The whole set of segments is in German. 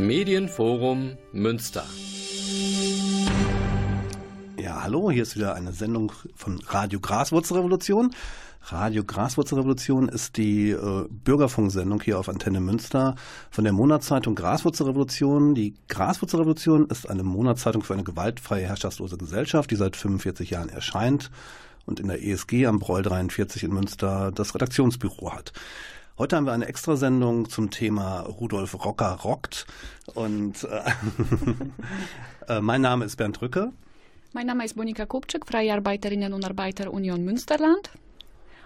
Medienforum Münster. Ja, hallo, hier ist wieder eine Sendung von Radio Graswurzelrevolution. Radio Graswurzelrevolution ist die äh, Bürgerfunksendung hier auf Antenne Münster von der Monatszeitung Graswurzelrevolution. Die Graswurzelrevolution ist eine Monatszeitung für eine gewaltfreie, herrschaftslose Gesellschaft, die seit 45 Jahren erscheint und in der ESG am Breul 43 in Münster das Redaktionsbüro hat. Heute haben wir eine Extrasendung zum Thema Rudolf Rocker rockt. Und äh, äh, mein Name ist Bernd Rücke. Mein Name ist Monika Kupczyk, Freie Arbeiterinnen und Arbeiter Union Münsterland.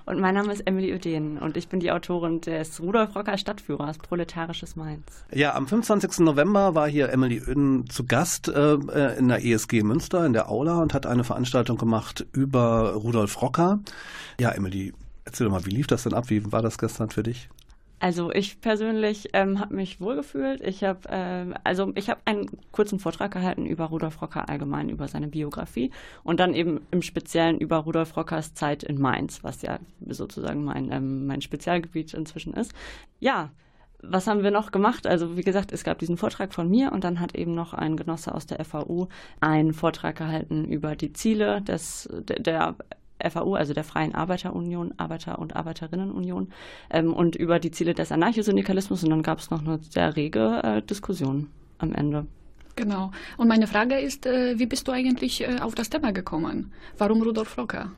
Und mein Name ist Emily Öden und ich bin die Autorin des Rudolf Rocker Stadtführers Proletarisches Mainz. Ja, am 25. November war hier Emily Öden zu Gast äh, äh in der ESG Münster in der Aula und hat eine Veranstaltung gemacht über Rudolf Rocker. Ja, Emily, erzähl mal, wie lief das denn ab? Wie war das gestern für dich? Also ich persönlich ähm, habe mich wohlgefühlt. Ich habe ähm, also ich habe einen kurzen Vortrag gehalten über Rudolf Rocker allgemein über seine Biografie und dann eben im Speziellen über Rudolf Rockers Zeit in Mainz, was ja sozusagen mein ähm, mein Spezialgebiet inzwischen ist. Ja, was haben wir noch gemacht? Also wie gesagt, es gab diesen Vortrag von mir und dann hat eben noch ein Genosse aus der FAU einen Vortrag gehalten über die Ziele des, der FAU, also der Freien Arbeiterunion, Arbeiter- und Arbeiterinnenunion, ähm, und über die Ziele des Anarchosyndikalismus. Und dann gab es noch eine sehr rege äh, Diskussion am Ende. Genau. Und meine Frage ist, äh, wie bist du eigentlich äh, auf das Thema gekommen? Warum Rudolf Rocker?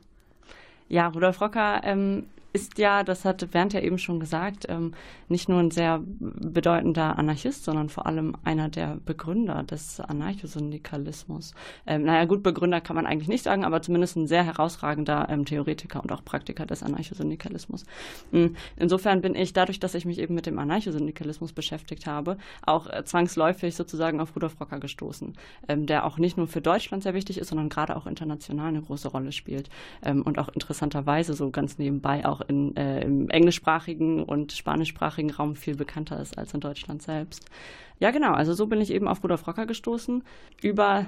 Ja, Rudolf Rocker ähm, ist ja, das hat Bernd ja eben schon gesagt, ähm, nicht nur ein sehr bedeutender Anarchist, sondern vor allem einer der Begründer des Anarchosyndikalismus. Ähm, naja, gut, Begründer kann man eigentlich nicht sagen, aber zumindest ein sehr herausragender ähm, Theoretiker und auch Praktiker des Anarchosyndikalismus. Mhm. Insofern bin ich, dadurch, dass ich mich eben mit dem Anarchosyndikalismus beschäftigt habe, auch äh, zwangsläufig sozusagen auf Rudolf Rocker gestoßen, ähm, der auch nicht nur für Deutschland sehr wichtig ist, sondern gerade auch international eine große Rolle spielt ähm, und auch interessanterweise so ganz nebenbei auch in, äh, im englischsprachigen und spanischsprachigen Raum viel bekannter ist als in Deutschland selbst. Ja, genau. Also so bin ich eben auf Rudolf Rocker gestoßen über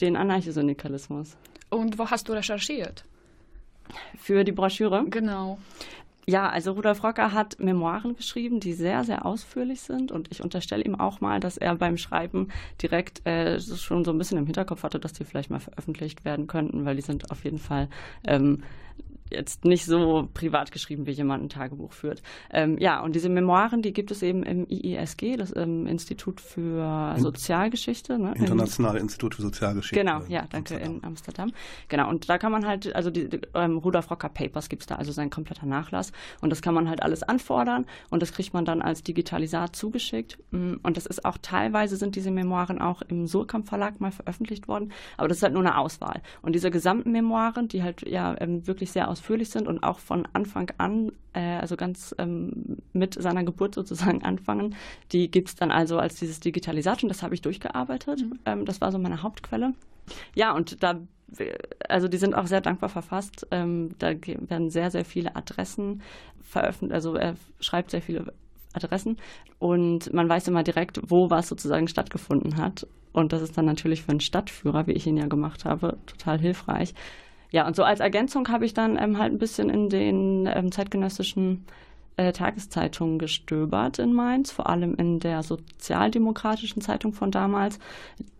den Anarchosyndikalismus. Und wo hast du recherchiert? Für die Broschüre? Genau. Ja, also Rudolf Rocker hat Memoiren geschrieben, die sehr, sehr ausführlich sind. Und ich unterstelle ihm auch mal, dass er beim Schreiben direkt äh, schon so ein bisschen im Hinterkopf hatte, dass die vielleicht mal veröffentlicht werden könnten, weil die sind auf jeden Fall ähm, jetzt nicht so privat geschrieben, wie jemand ein Tagebuch führt. Ähm, ja, und diese Memoiren, die gibt es eben im IISG, das ähm, Institut für Sozialgeschichte. Ne? Internationale Institut für Sozialgeschichte. Genau, ja, danke, Amsterdam. in Amsterdam. Genau, und da kann man halt, also die, die ähm, Rudolf Rocker Papers gibt es da, also sein kompletter Nachlass. Und das kann man halt alles anfordern und das kriegt man dann als Digitalisat zugeschickt. Mm, und das ist auch teilweise sind diese Memoiren auch im Surkamp Verlag mal veröffentlicht worden, aber das ist halt nur eine Auswahl. Und diese gesamten Memoiren, die halt ja ähm, wirklich sehr aus ausführlich sind und auch von Anfang an, äh, also ganz ähm, mit seiner Geburt sozusagen anfangen. Die gibt es dann also als dieses Digitalisat und das habe ich durchgearbeitet. Mhm. Ähm, das war so meine Hauptquelle. Ja, und da also die sind auch sehr dankbar verfasst. Ähm, da werden sehr, sehr viele Adressen veröffentlicht. Also er schreibt sehr viele Adressen und man weiß immer direkt, wo was sozusagen stattgefunden hat. Und das ist dann natürlich für einen Stadtführer, wie ich ihn ja gemacht habe, total hilfreich. Ja, und so als Ergänzung habe ich dann ähm, halt ein bisschen in den ähm, zeitgenössischen äh, Tageszeitungen gestöbert in Mainz, vor allem in der sozialdemokratischen Zeitung von damals,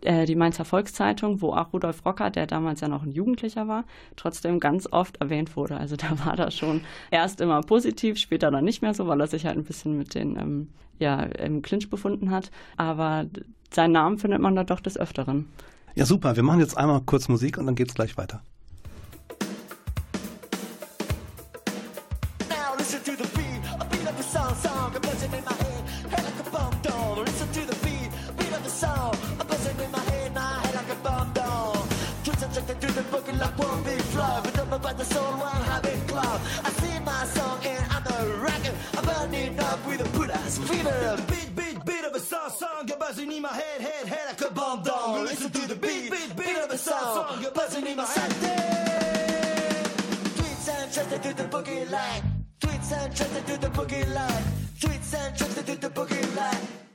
äh, die Mainzer Volkszeitung, wo auch Rudolf Rocker, der damals ja noch ein Jugendlicher war, trotzdem ganz oft erwähnt wurde. Also da war das schon erst immer positiv, später dann nicht mehr so, weil er sich halt ein bisschen mit den ähm, ja, im Clinch befunden hat. Aber seinen Namen findet man da doch des Öfteren. Ja, super. Wir machen jetzt einmal kurz Musik und dann geht es gleich weiter. Fever. Beat, beat, beat of a song, song. You're buzzing in my head, head, head like a bomb down. Listen to the beat, beat, beat of a song, song. You're buzzing in my head. Tweets and trust to the boogie line. Tweets and trust to the boogie line. Tweets and trust to the boogie line.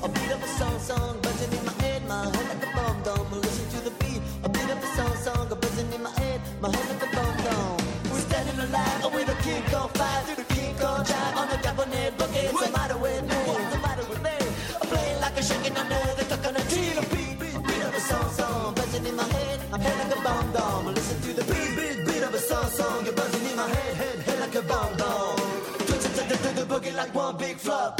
A beat of a song song buzzing in my head, my head like a bomb dome. Listen to the beat. A beat of a song song buzzing in my head, my head like a bomb dome. We're standing alive we're the king on fire through the king of drive on the cabinet bucket. What's the matter with me? What's matter with me? I'm playing like a shaking under the coconut tree. A beat, beat, beat of a song song buzzing in my head, my head like a bomb dome. Listen to the beat, beat, beat of a song song you're buzzing in my head, head, head like a bomb dome. Twitching to the boogie like one big flop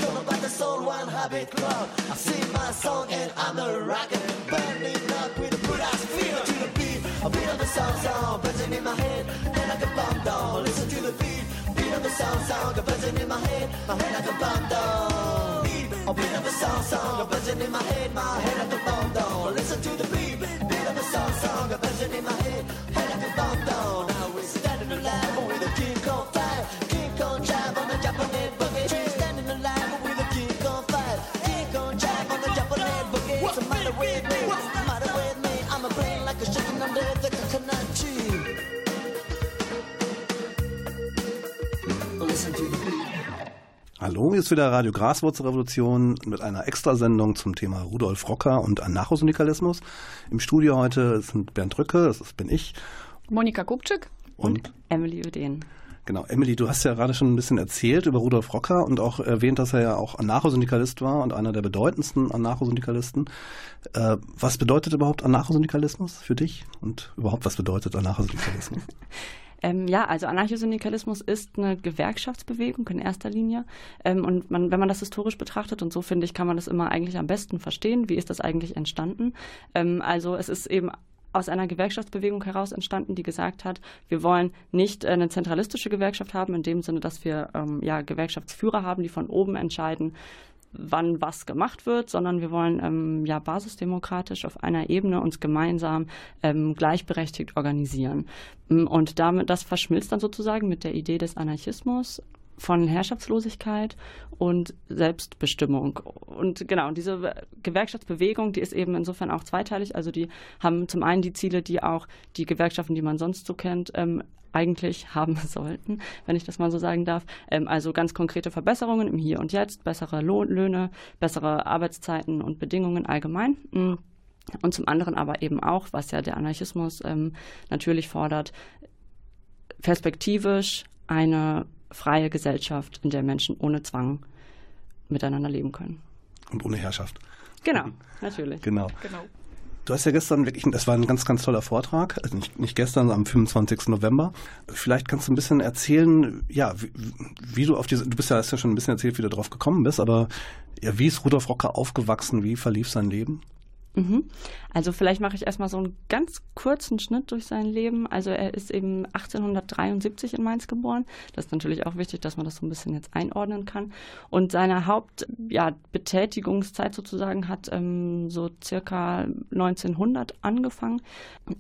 private club. I sing my song and I'm a rocker, burning up with a good ass feel to the beat. A beat of the song song buzzing in my head, and like a bomb down. Listen to the beat, beat of the song song buzzing in my head, my head like a bomb down. Beat, a beat of the song song buzzing in my head, my head like a bomb down. Listen to the beat, beat of the song song buzzing in my head, head like a bomb down. Hallo, hier ist wieder Radio Graswurzelrevolution mit einer Extrasendung zum Thema Rudolf Rocker und Anarchosyndikalismus. Im Studio heute sind Bernd Rücke, das bin ich, Monika Kupczyk. und Emily Öden. Genau, Emily, du hast ja gerade schon ein bisschen erzählt über Rudolf Rocker und auch erwähnt, dass er ja auch Anarchosyndikalist war und einer der bedeutendsten Anarchosyndikalisten. Äh, was bedeutet überhaupt Anarchosyndikalismus für dich? Und überhaupt, was bedeutet Anarchosyndikalismus? Ähm, ja, also Anarchosyndikalismus ist eine Gewerkschaftsbewegung in erster Linie. Ähm, und man, wenn man das historisch betrachtet, und so finde ich, kann man das immer eigentlich am besten verstehen, wie ist das eigentlich entstanden. Ähm, also es ist eben aus einer Gewerkschaftsbewegung heraus entstanden, die gesagt hat, wir wollen nicht eine zentralistische Gewerkschaft haben, in dem Sinne, dass wir ähm, ja, Gewerkschaftsführer haben, die von oben entscheiden, wann was gemacht wird, sondern wir wollen ähm, ja basisdemokratisch auf einer Ebene uns gemeinsam ähm, gleichberechtigt organisieren. Mm, Und damit das verschmilzt dann sozusagen mit der Idee des Anarchismus von Herrschaftslosigkeit und Selbstbestimmung. Und genau, diese Gewerkschaftsbewegung, die ist eben insofern auch zweiteilig. Also die haben zum einen die Ziele, die auch die Gewerkschaften, die man sonst so kennt, ähm, eigentlich haben sollten, wenn ich das mal so sagen darf. Ähm, also ganz konkrete Verbesserungen im Hier und Jetzt, bessere Lohn, bessere Arbeitszeiten und Bedingungen allgemein. Mm. Und zum anderen aber eben auch, was ja der Anarchismus ähm, natürlich fordert, perspektivisch eine freie Gesellschaft, in der Menschen ohne Zwang miteinander leben können. Und ohne Herrschaft. Genau, natürlich. Genau. Genau. Du hast ja gestern wirklich, das war ein ganz, ganz toller Vortrag, also nicht, nicht gestern, am 25. November. Vielleicht kannst du ein bisschen erzählen, ja, wie, wie du auf diese, du bist ja, hast ja schon ein bisschen erzählt, wie du drauf gekommen bist, aber ja, wie ist Rudolf Rocker aufgewachsen, wie verlief sein Leben? Mhm. Also vielleicht mache ich erstmal so einen ganz kurzen Schnitt durch sein Leben. Also er ist eben 1873 in Mainz geboren. Das ist natürlich auch wichtig, dass man das so ein bisschen jetzt einordnen kann. Und seine Hauptbetätigungszeit ja, sozusagen hat ähm, so circa 1900 angefangen.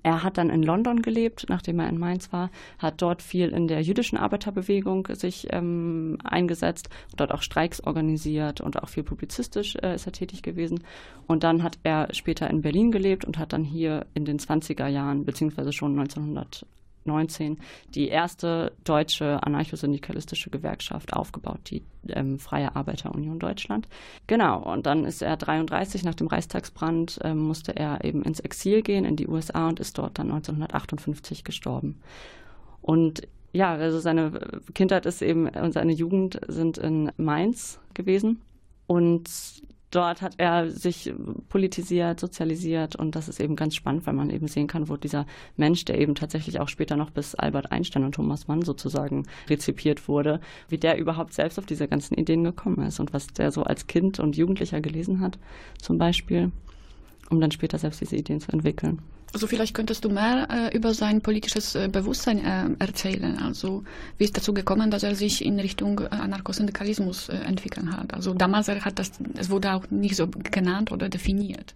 Er hat dann in London gelebt, nachdem er in Mainz war, hat dort viel in der jüdischen Arbeiterbewegung sich ähm, eingesetzt, dort auch Streiks organisiert und auch viel publizistisch äh, ist er tätig gewesen. Und dann hat er später in Berlin gelebt und hat dann hier in den 20er Jahren, beziehungsweise schon 1919, die erste deutsche anarchosyndikalistische Gewerkschaft aufgebaut, die ähm, Freie Arbeiterunion Deutschland. Genau, und dann ist er 33, nach dem Reichstagsbrand, ähm, musste er eben ins Exil gehen, in die USA und ist dort dann 1958 gestorben. Und ja, also seine Kindheit ist eben und seine Jugend sind in Mainz gewesen. Und dort hat er sich politisiert, sozialisiert und das ist eben ganz spannend, weil man eben sehen kann, wo dieser Mensch, der eben tatsächlich auch später noch bis Albert Einstein und Thomas Mann sozusagen rezipiert wurde, wie der überhaupt selbst auf diese ganzen Ideen gekommen ist und was der so als Kind und Jugendlicher gelesen hat, zum Beispiel, um dann später selbst diese Ideen zu entwickeln. Also vielleicht könntest du mehr äh, über sein politisches äh, Bewusstsein äh, erzählen. Also wie ist dazu gekommen, dass er sich in Richtung äh, Anarchosyndikalismus äh, entwickeln hat? Also damals er hat das, es wurde auch nicht so genannt oder definiert.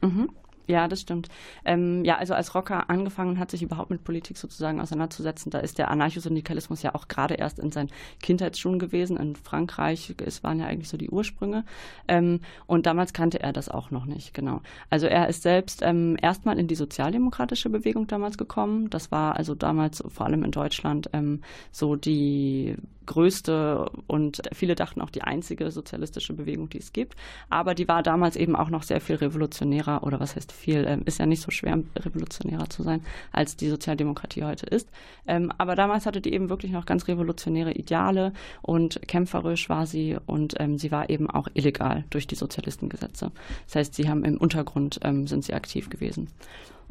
Mhm. Ja, das stimmt. Ähm, ja, also als Rocker angefangen hat, sich überhaupt mit Politik sozusagen auseinanderzusetzen, da ist der Anarchosyndikalismus ja auch gerade erst in seinen Kindheitsschuhen gewesen. In Frankreich, es waren ja eigentlich so die Ursprünge. Ähm, und damals kannte er das auch noch nicht, genau. Also er ist selbst ähm, erstmal in die sozialdemokratische Bewegung damals gekommen. Das war also damals vor allem in Deutschland ähm, so die größte und viele dachten auch die einzige sozialistische Bewegung, die es gibt. Aber die war damals eben auch noch sehr viel revolutionärer oder was heißt viel, ähm, ist ja nicht so schwer, revolutionärer zu sein, als die Sozialdemokratie heute ist. Ähm, aber damals hatte die eben wirklich noch ganz revolutionäre Ideale und kämpferisch war sie und ähm, sie war eben auch illegal durch die Sozialistengesetze. Das heißt, sie haben im Untergrund ähm, sind sie aktiv gewesen.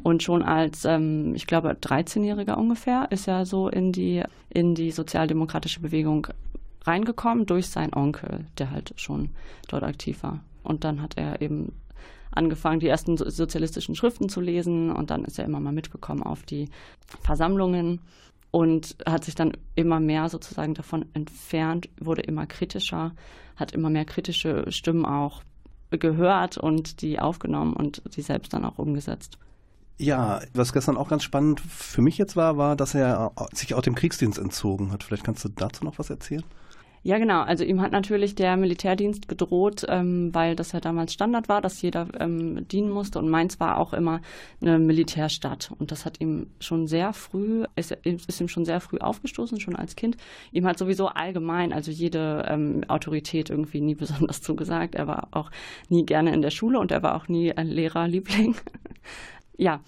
Und schon als, ähm, ich glaube, 13-Jähriger ungefähr ist er so in die, in die sozialdemokratische Bewegung reingekommen durch seinen Onkel, der halt schon dort aktiv war. Und dann hat er eben angefangen, die ersten sozialistischen Schriften zu lesen und dann ist er immer mal mitgekommen auf die Versammlungen und hat sich dann immer mehr sozusagen davon entfernt, wurde immer kritischer, hat immer mehr kritische Stimmen auch gehört und die aufgenommen und die selbst dann auch umgesetzt. Ja, was gestern auch ganz spannend für mich jetzt war, war, dass er sich auch dem Kriegsdienst entzogen hat. Vielleicht kannst du dazu noch was erzählen? Ja, genau. Also ihm hat natürlich der Militärdienst gedroht, ähm, weil das ja damals Standard war, dass jeder ähm, dienen musste. Und Mainz war auch immer eine Militärstadt. Und das hat ihm schon sehr früh, ist, ist ihm schon sehr früh aufgestoßen, schon als Kind. Ihm hat sowieso allgemein, also jede ähm, Autorität irgendwie nie besonders zugesagt. Er war auch nie gerne in der Schule und er war auch nie ein Lehrerliebling. ja.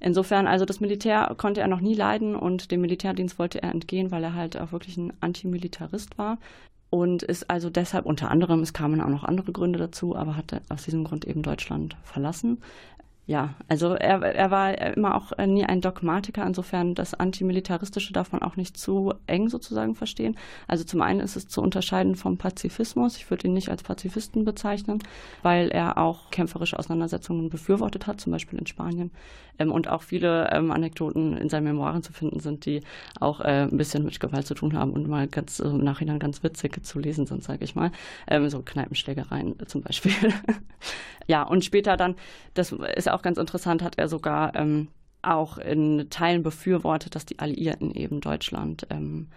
Insofern, also das Militär konnte er noch nie leiden und dem Militärdienst wollte er entgehen, weil er halt auch wirklich ein Antimilitarist war und ist also deshalb unter anderem, es kamen auch noch andere Gründe dazu, aber hat aus diesem Grund eben Deutschland verlassen. Ja, also er, er war immer auch nie ein Dogmatiker, insofern das Antimilitaristische darf man auch nicht zu eng sozusagen verstehen. Also zum einen ist es zu unterscheiden vom Pazifismus. Ich würde ihn nicht als Pazifisten bezeichnen, weil er auch kämpferische Auseinandersetzungen befürwortet hat, zum Beispiel in Spanien. Ähm, und auch viele ähm, Anekdoten in seinen Memoiren zu finden sind, die auch äh, ein bisschen mit Gewalt zu tun haben und mal ganz äh, im Nachhinein ganz witzig zu lesen sind, sage ich mal. Ähm, so Kneipenschlägereien zum Beispiel. ja, und später dann, das ist auch ganz interessant, hat er sogar ähm, auch in Teilen befürwortet, dass die Alliierten eben Deutschland, ähm,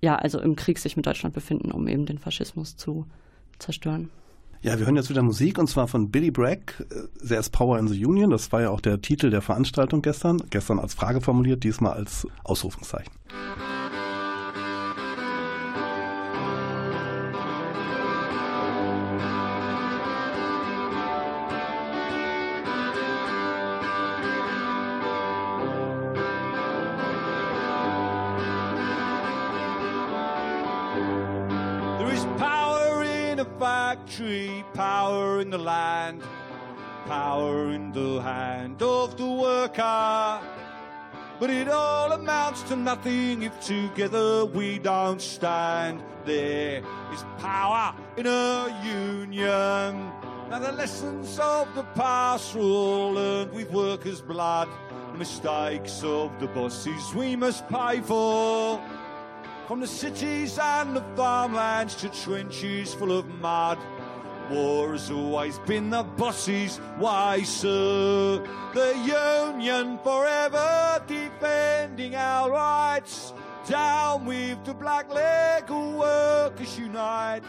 ja, also im Krieg sich mit Deutschland befinden, um eben den Faschismus zu zerstören. Ja, wir hören jetzt wieder Musik und zwar von Billy Bragg, There's Power in the Union. Das war ja auch der Titel der Veranstaltung gestern. Gestern als Frage formuliert, diesmal als Ausrufungszeichen. Factory, power in the land, power in the hand of the worker. But it all amounts to nothing if together we don't stand. There is power in a union. Now the lessons of the past were all learned with workers' blood. Mistakes of the bosses we must pay for. From the cities and the farmlands to trenches full of mud. War has always been the boss's way, sir. The Union forever defending our rights. Down with the black legal workers unite.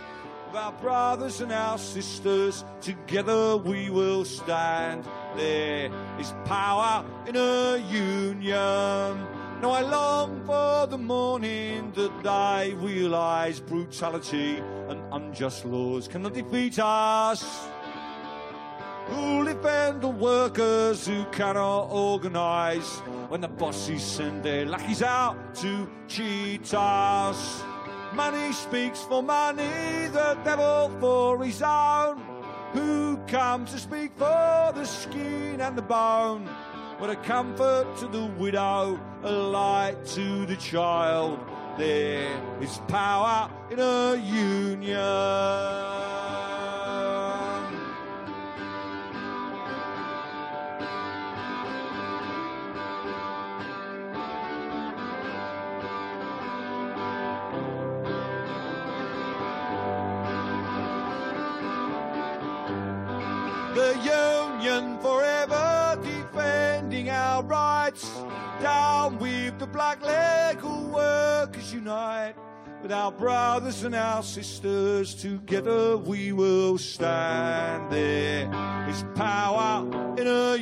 Our brothers and our sisters, together we will stand. There is power in a union. Now I long for the morning that I realise brutality and unjust laws cannot defeat us. Who'll defend the workers who cannot organise when the bosses send their lackeys out to cheat us? Money speaks for money, the devil for his own. Who comes to speak for the skin and the bone? What a comfort to the widow, a light to the child. There is power in a union. The union rights. Down with the black legal workers unite. With our brothers and our sisters, together we will stand. there. Is power in a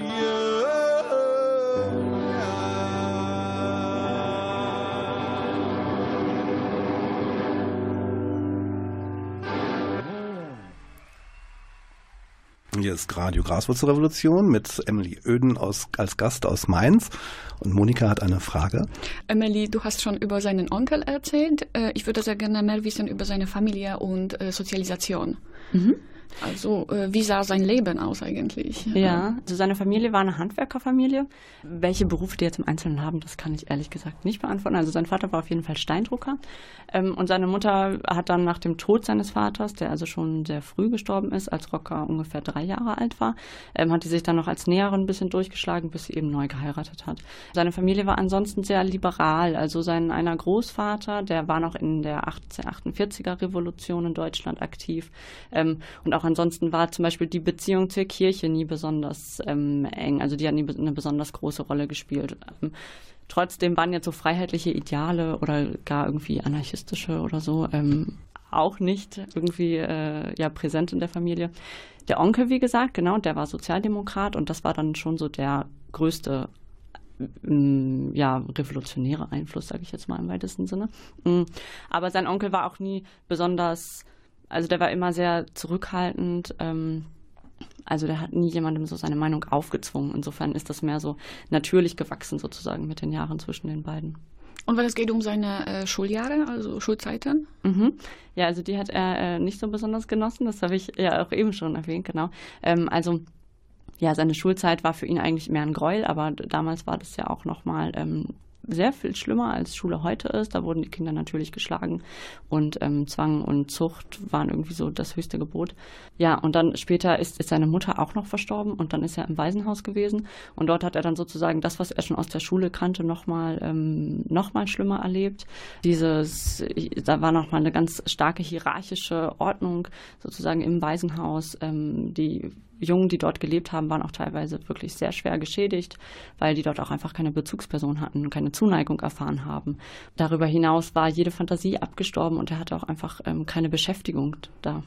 Hier ist Radio Graswurzelrevolution mit Emily Öden aus, als Gast aus Mainz. Und Monika hat eine Frage. Emily, du hast schon über seinen Onkel erzählt. Äh, ich würde sehr gerne mehr wissen über seine Familie und äh, Sozialisation. Mhm. Also äh, wie sah sein Leben aus eigentlich? Ja, also seine Familie war eine Handwerkerfamilie. Welche Berufe die jetzt im Einzelnen haben, das kann ich ehrlich gesagt nicht beantworten. Also sein Vater war auf jeden Fall Steindrucker ähm, und seine Mutter hat dann nach dem Tod seines Vaters, der also schon sehr früh gestorben ist, als Rocker ungefähr drei Jahre alt war, ähm, hat die sich dann noch als Näherin ein bisschen durchgeschlagen, bis sie eben neu geheiratet hat. Seine Familie war ansonsten sehr liberal. Also sein einer Großvater, der war noch in der 1848er Revolution in Deutschland aktiv ähm, und auch ansonsten war zum Beispiel die Beziehung zur Kirche nie besonders ähm, eng. Also die hat nie eine besonders große Rolle gespielt. Ähm, trotzdem waren jetzt so freiheitliche Ideale oder gar irgendwie anarchistische oder so ähm, auch nicht irgendwie äh, ja, präsent in der Familie. Der Onkel, wie gesagt, genau, der war Sozialdemokrat und das war dann schon so der größte mm, ja, revolutionäre Einfluss, sage ich jetzt mal im weitesten Sinne. Mm, aber sein Onkel war auch nie besonders, also der war immer sehr zurückhaltend. Ähm, also der hat nie jemandem so seine Meinung aufgezwungen. Insofern ist das mehr so natürlich gewachsen sozusagen mit den Jahren zwischen den beiden. Und wenn es geht um seine äh, Schuljahre, also Schulzeiten? Mhm. Ja, also die hat er äh, nicht so besonders genossen, das habe ich ja auch eben schon erwähnt, genau. Ähm, also ja, seine Schulzeit war für ihn eigentlich mehr ein Gräuel, aber damals war das ja auch nochmal ähm, sehr viel schlimmer als Schule heute ist. Da wurden die Kinder natürlich geschlagen und ähm, Zwang und Zucht waren irgendwie so das höchste Gebot. Ja, und dann später ist, ist seine Mutter auch noch verstorben und dann ist er im Waisenhaus gewesen und dort hat er dann sozusagen das, was er schon aus der Schule kannte, nochmal ähm, noch schlimmer erlebt. Dieses, da war nochmal eine ganz starke hierarchische Ordnung sozusagen im Waisenhaus, ähm, die Jungen, die dort gelebt haben, waren auch teilweise wirklich sehr schwer geschädigt, weil die dort auch einfach keine Bezugsperson hatten und keine Zuneigung erfahren haben. Darüber hinaus war jede Fantasie abgestorben und er hatte auch einfach ähm, keine Beschäftigung da.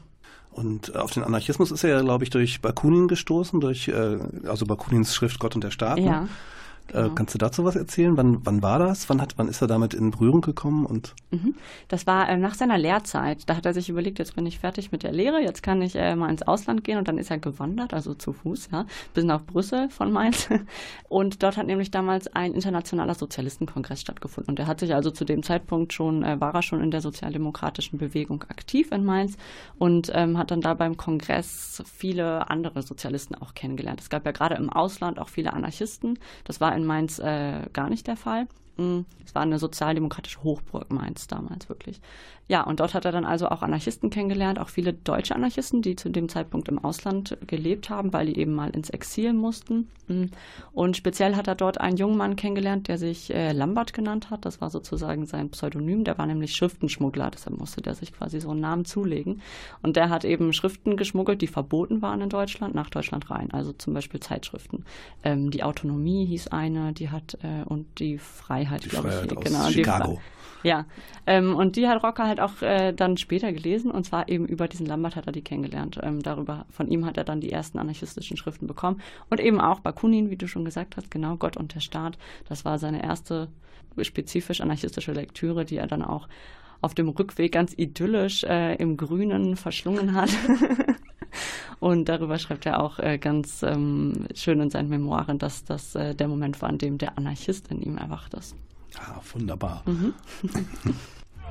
Und auf den Anarchismus ist er ja, glaube ich, durch Bakunin gestoßen, durch äh, also Bakunins Schrift Gott und der Staat. Ne? Ja. Genau. Äh, kannst du dazu was erzählen? Wann, wann war das? Wann, hat, wann ist er damit in Berührung gekommen? Und mhm. Das war äh, nach seiner Lehrzeit. Da hat er sich überlegt, jetzt bin ich fertig mit der Lehre, jetzt kann ich äh, mal ins Ausland gehen. Und dann ist er gewandert, also zu Fuß, ja, bis nach Brüssel von Mainz. Und dort hat nämlich damals ein internationaler Sozialistenkongress stattgefunden. Und er hat sich also zu dem Zeitpunkt schon, äh, war er schon in der sozialdemokratischen Bewegung aktiv in Mainz und ähm, hat dann da beim Kongress viele andere Sozialisten auch kennengelernt. Es gab ja gerade im Ausland auch viele Anarchisten. Das war in Mainz äh, gar nicht der Fall. Mm, es war eine sozialdemokratische Hochburg Mainz damals wirklich. Ja, und dort hat er dann also auch Anarchisten kennengelernt, auch viele deutsche Anarchisten, die zu dem Zeitpunkt im Ausland gelebt haben, weil die eben mal ins Exil mussten. Mm, und speziell hat er dort einen jungen Mann kennengelernt, der sich äh, Lambert genannt hat. Das war sozusagen sein Pseudonym. Der war nämlich Schriftenschmuggler, deshalb musste der sich quasi so einen Namen zulegen. Und der hat eben Schriften geschmuggelt, die verboten waren in Deutschland, nach Deutschland rein. Also zum Beispiel Zeitschriften. Ähm, die Autonomie hieß eine, die hat äh, und die Freiheit, glaube ich. Aus genau, Chicago. Ja, ähm, und die hat Rocker halt auch äh, dann später gelesen und zwar eben über diesen Lambert hat er die kennengelernt. Ähm, darüber, von ihm hat er dann die ersten anarchistischen Schriften bekommen und eben auch Bakunin, wie du schon gesagt hast, genau, Gott und der Staat. Das war seine erste spezifisch anarchistische Lektüre, die er dann auch auf dem Rückweg ganz idyllisch äh, im Grünen verschlungen hat. und darüber schreibt er auch äh, ganz ähm, schön in seinen Memoiren, dass das äh, der Moment war, an dem der Anarchist in ihm erwacht ist. Ah, wunderbar. Mhm.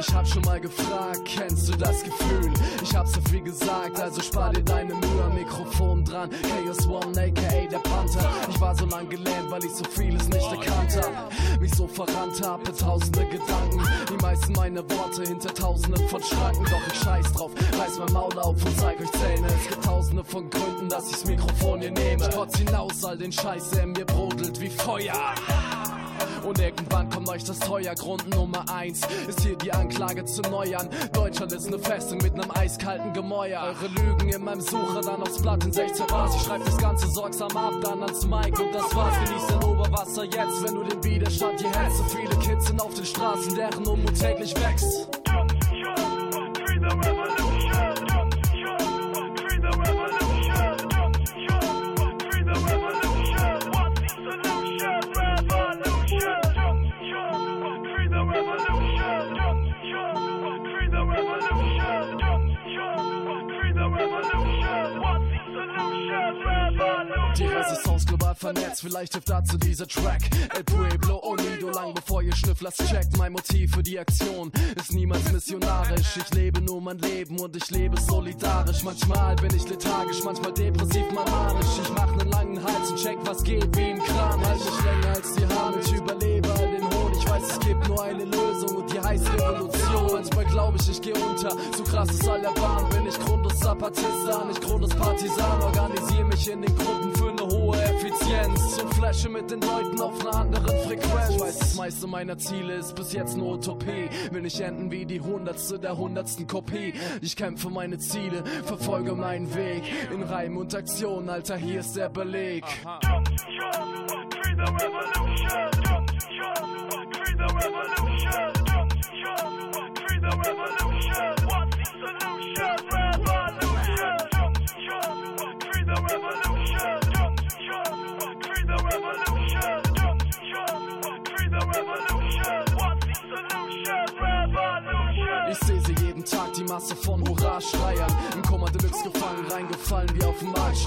Ich hab schon mal gefragt, kennst du das Gefühl? Ich hab's so viel gesagt, also spar dir deine Mühe Mikrofon dran. Chaos One, aka der Panther. Ich war so lang gelähmt, weil ich so vieles nicht erkannt hab. Mich so verrannt hab mit tausende Gedanken. Die meisten meiner Worte hinter tausenden von Schranken. Doch ich scheiß drauf, reiß mein Maul auf und zeig euch Zähne. Es gibt tausende von Gründen, dass ich's Mikrofon hier nehme. Trotz hinaus all den Scheiß, der mir brodelt wie Feuer. Und irgendwann kommt euch das teuer. Grund Nummer eins ist hier die Anklage zu Neuern. Deutschland ist eine Festung mit einem eiskalten Gemäuer. Eure Lügen in meinem Sucher, dann aufs Blatt in 16 Bars. Ich schreib das Ganze sorgsam ab, dann ans Mike und das war's. Genieß dein Oberwasser jetzt, wenn du den Widerstand hier hältst. So viele Kids sind auf den Straßen, deren Unmut täglich wächst. global vernetzt, vielleicht hilft dazu dieser Track. El Pueblo Unido, lang bevor ihr Schnüfflers checkt. Mein Motiv für die Aktion ist niemals missionarisch. Ich lebe nur mein Leben und ich lebe solidarisch. Manchmal bin ich lethargisch, manchmal depressiv, manisch. Ich mach nen langen Hals und check, was geht wie im Kran. Halt mich länger als die Hand, ich überlebe all den Hohn. Ich weiß, es gibt nur eine Lösung Manchmal glaube ich, ich geh unter. So krass ist all der Bahn, bin ich Grundlos Zapatista, nicht Grundlos Partisan. Organisiere mich in den Gruppen für eine hohe Effizienz und flashe mit den Leuten auf einer anderen Frequenz. Ich weiß, das meiste meiner Ziele ist bis jetzt nur Utopie. Will nicht enden wie die Hundertste der hundertsten Kopie. Ich kämpfe meine Ziele, verfolge meinen Weg. In Reim und Aktion, Alter, hier ist der Beleg. the revolution. What's the solution? Revolution. Jump to Trump. Revolution. Jump revolution. Jump revolution. What's the solution? Revolution. Ich sehe sie jeden Tag, die Masse von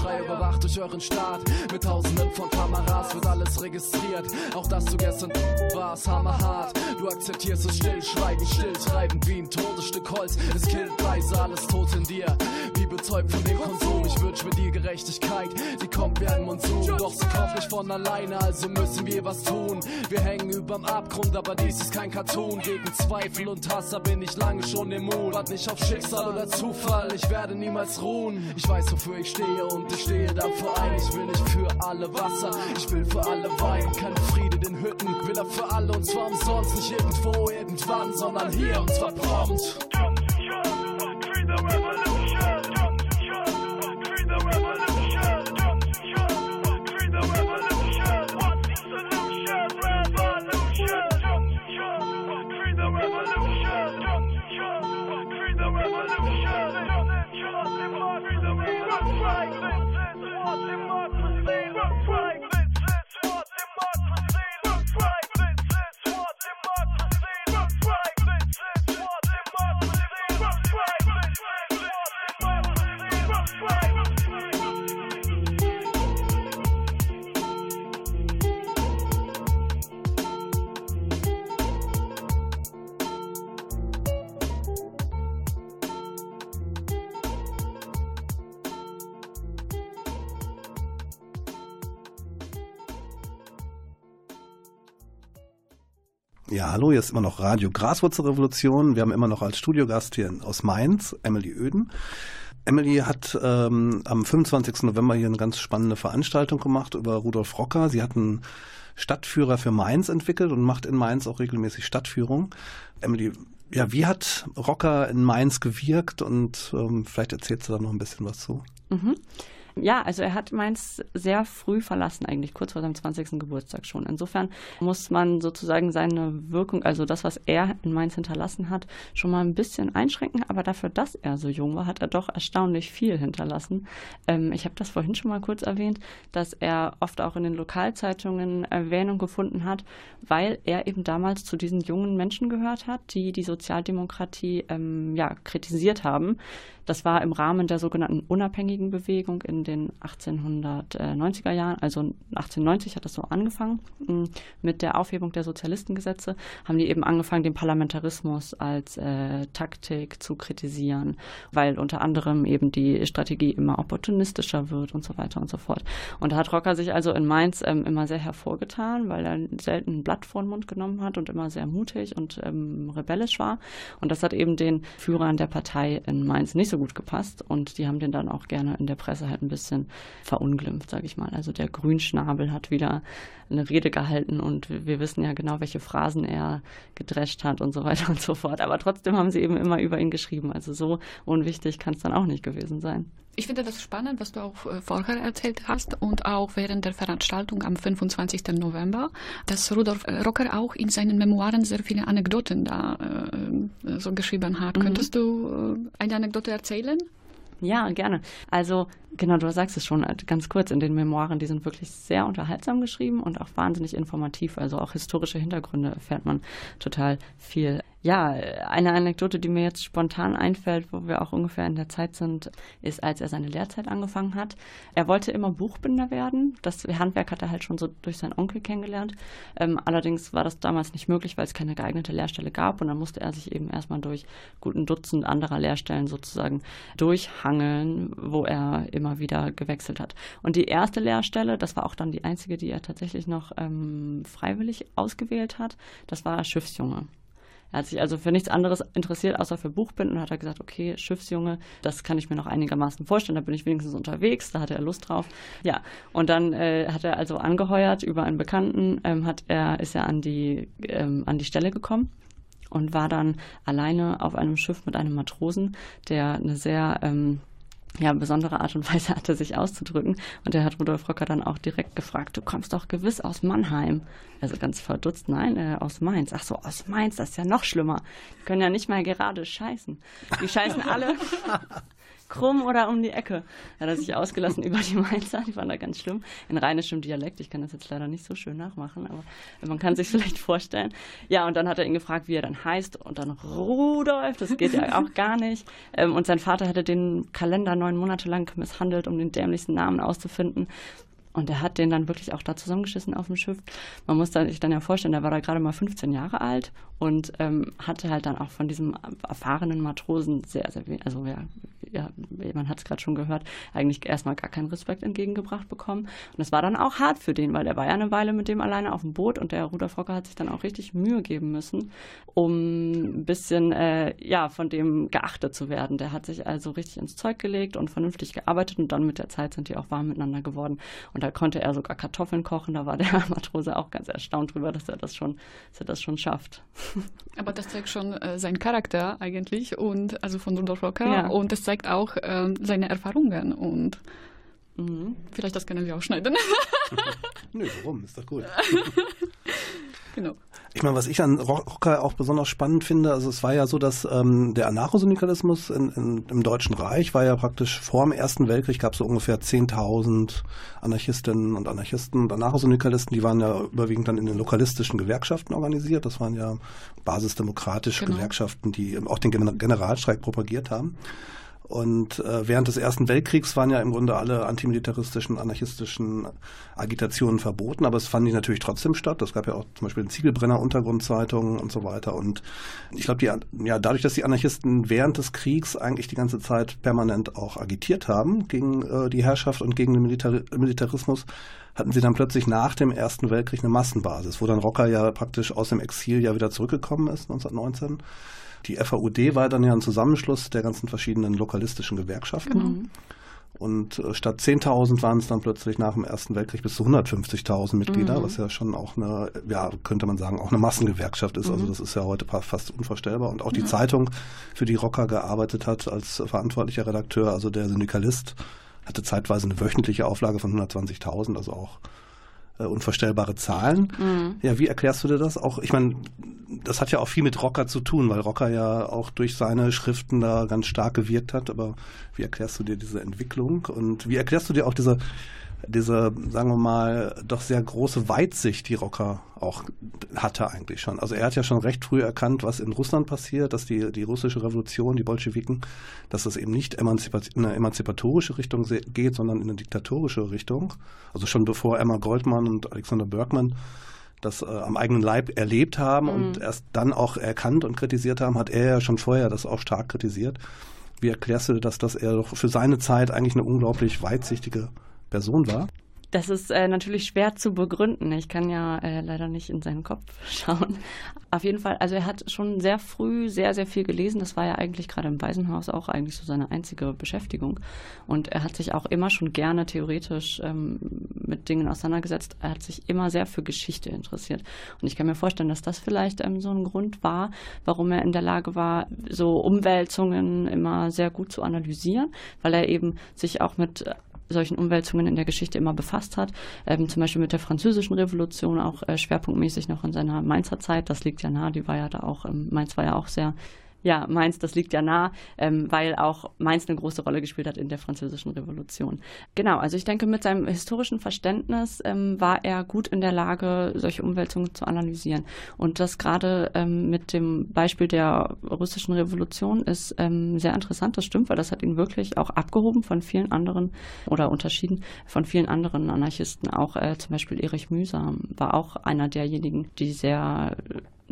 Marktschrei. Überwacht durch euren Staat. Mit tausenden von Kameras wird alles registriert. Auch dass du gestern warst, hammerhart. Du akzeptierst es stillschweigend, stilltreibend wie ein totes Stück Holz. Es killt leise, alles tot in dir. Wie betäubt von dem Konsum. Ich wünsch mir die Gerechtigkeit, die kommt wie ein Monsun. Doch sie kommt nicht von alleine, also müssen wir was tun. Wir hängen überm Abgrund, aber dies ist kein Cartoon. Gegen Zweifel und Hasser bin ich lange schon immun. Wart nicht auf Schicksal oder Zufall, ich werde niemals ruhen. Ich weiß, wofür ich stehe und ich stehe dafür ein. Ich will nicht für alle Wasser, ich will für alle Wein. Kein Friede den Hütten, will er für alle und zwar umsonst. Nicht irgendwo, irgendwann, sondern hier und zwar prompt. Ja, hallo, hier ist immer noch Radio Graswurzelrevolution. Wir haben immer noch als Studiogast hier aus Mainz Emily Öden. Emily hat ähm, am 25. November hier eine ganz spannende Veranstaltung gemacht über Rudolf Rocker. Sie hat einen Stadtführer für Mainz entwickelt und macht in Mainz auch regelmäßig Stadtführung. Emily, ja, wie hat Rocker in Mainz gewirkt und ähm, vielleicht erzählst du da noch ein bisschen was zu? Mhm. Ja, also er hat Mainz sehr früh verlassen, eigentlich kurz vor seinem 20. Geburtstag schon. Insofern muss man sozusagen seine Wirkung, also das, was er in Mainz hinterlassen hat, schon mal ein bisschen einschränken. Aber dafür, dass er so jung war, hat er doch erstaunlich viel hinterlassen. Ähm, ich habe das vorhin schon mal kurz erwähnt, dass er oft auch in den Lokalzeitungen Erwähnung gefunden hat, weil er eben damals zu diesen jungen Menschen gehört hat, die die Sozialdemokratie ähm, ja, kritisiert haben. Das war im Rahmen der sogenannten unabhängigen Bewegung in den 1890er Jahren, also 1890 hat das so angefangen. Mm, mit der Aufhebung der Sozialistengesetze haben die eben angefangen, den Parlamentarismus als äh, Taktik zu kritisieren, weil unter anderem eben die Strategie immer opportunistischer wird und so weiter und so fort. Und da hat Rocker sich also in Mainz ähm, immer sehr hervorgetan, weil er selten ein Blatt vor den Mund genommen hat und immer sehr mutig und ähm, rebellisch war. Und das hat eben den Führern der Partei in Mainz nicht so gut gepasst und die haben den dann auch gerne in der Presse halt ein bisschen verunglimpft, sage ich mal. Also der Grünschnabel hat wieder eine Rede gehalten und wir wissen ja genau, welche Phrasen er gedrescht hat und so weiter und so fort. Aber trotzdem haben sie eben immer über ihn geschrieben. Also so unwichtig kann es dann auch nicht gewesen sein. Ich finde das spannend, was du auch äh, vorher erzählt hast und auch während der Veranstaltung am 25. November, dass Rudolf äh, Rocker auch in seinen Memoiren sehr viele Anekdoten da äh, so geschrieben hat. Mhm. Könntest du äh, eine Anekdote erzählen? Ja, gerne. Also, genau, du sagst es schon ganz kurz in den Memoiren, die sind wirklich sehr unterhaltsam geschrieben und auch wahnsinnig informativ. Also auch historische Hintergründe erfährt man total viel. Ja, eine Anekdote, die mir jetzt spontan einfällt, wo wir auch ungefähr in der Zeit sind, ist, als er seine Lehrzeit angefangen hat. Er wollte immer Buchbinder werden. Das Handwerk hat er halt schon so durch seinen Onkel kennengelernt. Ähm, allerdings war das damals nicht möglich, weil es keine geeignete Lehrstelle gab. Und dann musste er sich eben erstmal durch guten Dutzend anderer Lehrstellen sozusagen durchhangeln, wo er immer wieder gewechselt hat. Und die erste Lehrstelle, das war auch dann die einzige, die er tatsächlich noch ähm, freiwillig ausgewählt hat, das war Schiffsjunge. Er hat sich also für nichts anderes interessiert, außer für Buchbinden. Und hat gesagt, okay, Schiffsjunge, das kann ich mir noch einigermaßen vorstellen, da bin ich wenigstens unterwegs, da hatte er Lust drauf. Ja, und dann äh, hat er also angeheuert über einen Bekannten, ähm, hat er, ist er an die, ähm, an die Stelle gekommen und war dann alleine auf einem Schiff mit einem Matrosen, der eine sehr ähm, ja, besondere Art und Weise hatte, sich auszudrücken. Und der hat Rudolf Rocker dann auch direkt gefragt, du kommst doch gewiss aus Mannheim. Also ganz verdutzt, nein, äh, aus Mainz. Ach so, aus Mainz, das ist ja noch schlimmer. Die können ja nicht mal gerade scheißen. Die scheißen alle krumm oder um die Ecke. Hat er sich ausgelassen über die Mainzer, die waren da ganz schlimm. In rheinischem Dialekt, ich kann das jetzt leider nicht so schön nachmachen, aber man kann sich vielleicht vorstellen. Ja, und dann hat er ihn gefragt, wie er dann heißt und dann Rudolf, das geht ja auch gar nicht. Ähm, und sein Vater hatte den Kalender neun Monate lang misshandelt, um den dämlichsten Namen auszufinden. Und er hat den dann wirklich auch da zusammengeschissen auf dem Schiff. Man muss sich dann ja vorstellen, der war da gerade mal 15 Jahre alt und ähm, hatte halt dann auch von diesem erfahrenen Matrosen sehr, sehr also ja, ja man hat es gerade schon gehört, eigentlich erstmal gar keinen Respekt entgegengebracht bekommen. Und das war dann auch hart für den, weil der war ja eine Weile mit dem alleine auf dem Boot und der Ruderfrocker hat sich dann auch richtig Mühe geben müssen, um ein bisschen, äh, ja, von dem geachtet zu werden. Der hat sich also richtig ins Zeug gelegt und vernünftig gearbeitet und dann mit der Zeit sind die auch warm miteinander geworden. Und da konnte er sogar Kartoffeln kochen. Da war der Matrose auch ganz erstaunt drüber, dass er das schon, dass er das schon schafft. Aber das zeigt schon äh, seinen Charakter eigentlich und also von Rudolf Rocker Ja. und es zeigt auch ähm, seine Erfahrungen und Mhm. vielleicht das können wir auch schneiden. Nö, warum? Ist doch gut. genau. Ich meine, was ich an Ro- Rocker auch besonders spannend finde, also es war ja so, dass ähm, der Anarchosyndikalismus in, in, im Deutschen Reich war ja praktisch vor dem Ersten Weltkrieg gab es so ungefähr 10.000 Anarchistinnen und Anarchisten und Anarchosyndikalisten, die waren ja überwiegend dann in den lokalistischen Gewerkschaften organisiert. Das waren ja basisdemokratische Genau. Gewerkschaften, die auch den Gener- Generalstreik propagiert haben. Und äh, während des Ersten Weltkriegs waren ja im Grunde alle antimilitaristischen, anarchistischen Agitationen verboten, aber es fanden die natürlich trotzdem statt. Es gab ja auch zum Beispiel den Ziegelbrenner Untergrundzeitungen und so weiter. Und ich glaube, die ja dadurch, dass die Anarchisten während des Kriegs eigentlich die ganze Zeit permanent auch agitiert haben gegen äh, die Herrschaft und gegen den Militar Militarismus, hatten sie dann plötzlich nach dem Ersten Weltkrieg eine Massenbasis, wo dann Rocker ja praktisch aus dem Exil ja wieder zurückgekommen ist, 1919. Die FAUD war dann ja ein Zusammenschluss der ganzen verschiedenen lokalistischen Gewerkschaften. Und äh, statt 10.000 waren es dann plötzlich nach dem Ersten Weltkrieg bis zu 150.000 Mitglieder, was ja schon auch eine, ja, könnte man sagen, auch eine Massengewerkschaft ist. Also das ist ja heute fast unvorstellbar. Und auch die Zeitung, für die Rocker gearbeitet hat als verantwortlicher Redakteur, also der Syndikalist, hatte zeitweise eine wöchentliche Auflage von 120.000, also auch äh, unvorstellbare Zahlen. Ja, wie erklärst du dir das? Auch, ich meine, das hat ja auch viel mit Rocker zu tun, weil Rocker ja auch durch seine Schriften da ganz stark gewirkt hat. Aber wie erklärst du dir diese Entwicklung? Und wie erklärst du dir auch diese, diese, sagen wir mal, doch sehr große Weitsicht, die Rocker auch hatte eigentlich schon. Also er hat ja schon recht früh erkannt, was in Russland passiert, dass die, die russische Revolution, die Bolschewiken, dass das eben nicht emanzipat in eine emanzipatorische Richtung geht, sondern in eine diktatorische Richtung. Also schon bevor Emma Goldman und Alexander Bergman das äh, am eigenen Leib erlebt haben und erst dann auch erkannt und kritisiert haben, hat er ja schon vorher das auch stark kritisiert. Wie erklärst du das, dass er doch für seine Zeit eigentlich eine unglaublich weitsichtige Person war? Das ist äh, natürlich schwer zu begründen. Ich kann ja äh, leider nicht in seinen Kopf schauen. Auf jeden Fall, also er hat schon sehr früh sehr, sehr viel gelesen. Das war ja eigentlich gerade im Waisenhaus auch eigentlich so seine einzige Beschäftigung. Und er hat sich auch immer schon gerne theoretisch ähm, mit Dingen auseinandergesetzt. Er hat sich immer sehr für Geschichte interessiert. Und ich kann mir vorstellen, dass das vielleicht ähm, so ein Grund war, warum er in der Lage war, so Umwälzungen immer sehr gut zu analysieren, weil er eben sich auch mit äh, solchen Umwälzungen in der Geschichte immer befasst hat. Ähm, zum Beispiel mit der Französischen Revolution auch äh, schwerpunktmäßig noch in seiner Mainzer Zeit. Das liegt ja nahe, die war ja da auch, ähm, Mainz war ja auch sehr Ja, Mainz, das liegt ja nah, ähm, weil auch Mainz eine große Rolle gespielt hat in der Französischen Revolution. Genau, also ich denke, mit seinem historischen Verständnis ähm, war er gut in der Lage, solche Umwälzungen zu analysieren. Und das gerade ähm, mit dem Beispiel der russischen Revolution ist ähm, sehr interessant, das stimmt, weil das hat ihn wirklich auch abgehoben von vielen anderen oder unterschieden von vielen anderen Anarchisten. Auch äh, zum Beispiel Erich Mühsam war auch einer derjenigen, die sehr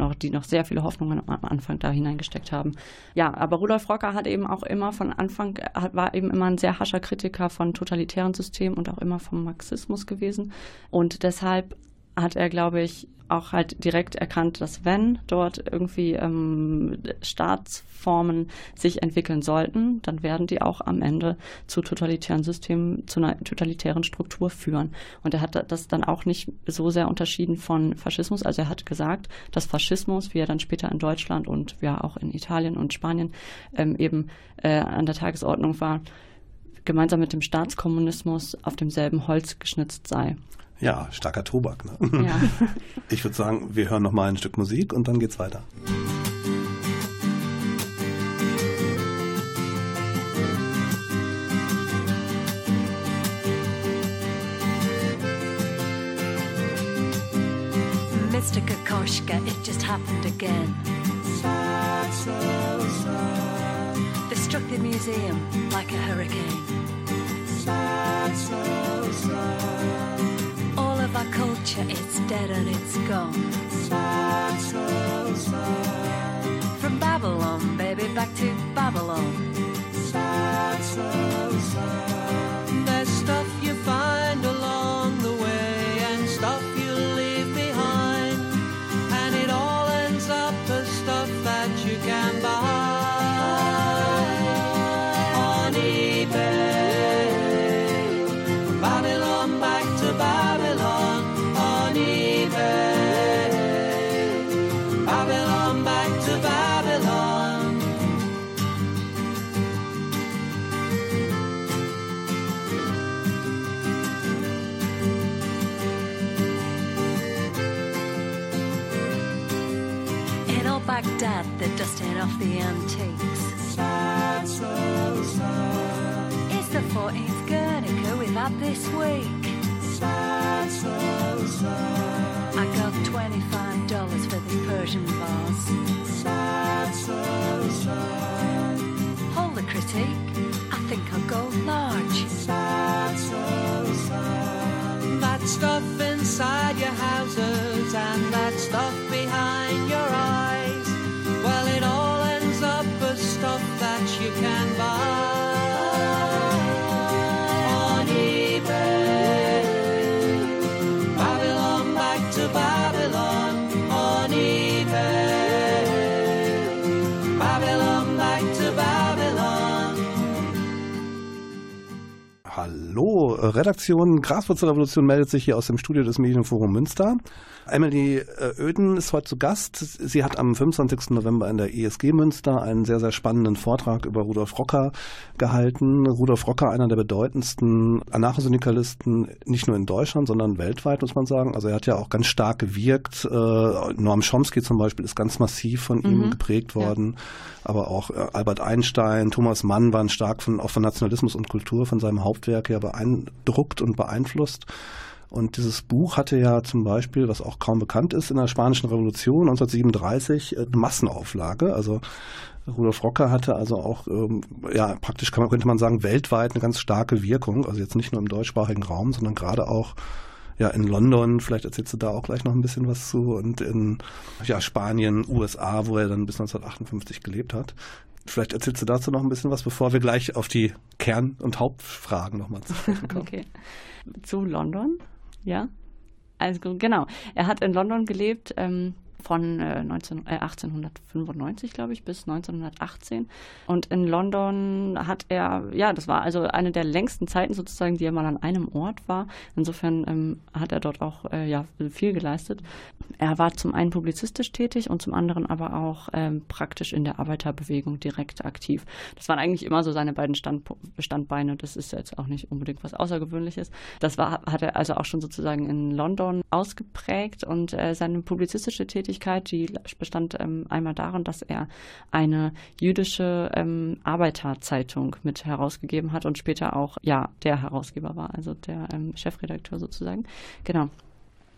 noch, die noch sehr viele Hoffnungen am Anfang da hineingesteckt haben. Ja, aber Rudolf Rocker hat eben auch immer von Anfang, war eben immer ein sehr hascher Kritiker von totalitären Systemen und auch immer vom Marxismus gewesen. Und deshalb hat er, glaube ich, auch halt direkt erkannt, dass wenn dort irgendwie ähm, Staatsformen sich entwickeln sollten, dann werden die auch am Ende zu totalitären Systemen, zu einer totalitären Struktur führen. Und er hat das dann auch nicht so sehr unterschieden von Faschismus. Also er hat gesagt, dass Faschismus, wie er dann später in Deutschland und ja auch in Italien und Spanien ähm, eben äh, an der Tagesordnung war, gemeinsam mit dem Staatskommunismus auf demselben Holz geschnitzt sei. Ja, starker Tobak. Ne? Ja. Ich würde sagen, wir hören noch mal ein Stück Musik und dann geht's weiter. Mr. Kokoschka, it just happened again. Sad, so sad. They struck the museum like a hurricane. Sad, so sad. Of our culture, it's dead and it's gone. Sad, so sad. From Babylon, baby, back to Babylon. Week. Sad, so sad. I got $25 for this Persian vase. Sad, so sad. Hold the critique. I think I'll go large. Redaktion Graswurzelrevolution meldet sich hier aus dem Studio des Medienforum Münster. Emily äh, Oeden ist heute zu Gast. Sie hat am 25. November in der ESG Münster einen sehr, sehr spannenden Vortrag über Rudolf Rocker gehalten. Rudolf Rocker, einer der bedeutendsten Anarchosyndikalisten, nicht nur in Deutschland, sondern weltweit, muss man sagen. Also er hat ja auch ganz stark gewirkt. Äh, Noam Chomsky zum Beispiel ist ganz massiv von ihm Mhm. geprägt worden. Aber auch äh, Albert Einstein, Thomas Mann waren stark von, auch von Nationalismus und Kultur, von seinem Hauptwerk her beeindruckt und beeinflusst. Und dieses Buch hatte ja zum Beispiel, was auch kaum bekannt ist, in der Spanischen Revolution 1937 eine Massenauflage. Also Rudolf Rocker hatte also auch, ähm, ja, praktisch man, könnte man sagen, weltweit eine ganz starke Wirkung. Also jetzt nicht nur im deutschsprachigen Raum, sondern gerade auch ja, in London, vielleicht erzählst du da auch gleich noch ein bisschen was zu, und in ja, Spanien, USA, wo er dann bis 1958 gelebt hat. Vielleicht erzählst du dazu noch ein bisschen was, bevor wir gleich auf die Kern- und Hauptfragen nochmal zu sprechen kommen. Okay. Zu London, ja. Also genau. Er hat in London gelebt ähm, von äh, 19, äh, 1895, glaube ich, bis 1918. Und in London hat er, ja, das war also eine der längsten Zeiten sozusagen, die er mal an einem Ort war. Insofern ähm, hat er dort auch äh, ja, viel geleistet. Er war zum einen publizistisch tätig und zum anderen aber auch ähm, praktisch in der Arbeiterbewegung direkt aktiv. Das waren eigentlich immer so seine beiden Standpo Standbeine. Das ist jetzt auch nicht unbedingt was Außergewöhnliches. Das war, hat er also auch schon sozusagen in London ausgeprägt und äh, seine publizistische Tätigkeit Tätigkeit, die bestand ähm, einmal darin, dass er eine jüdische ähm, Arbeiterzeitung mit herausgegeben hat und später auch ja der Herausgeber war, also der ähm, Chefredakteur sozusagen. Genau.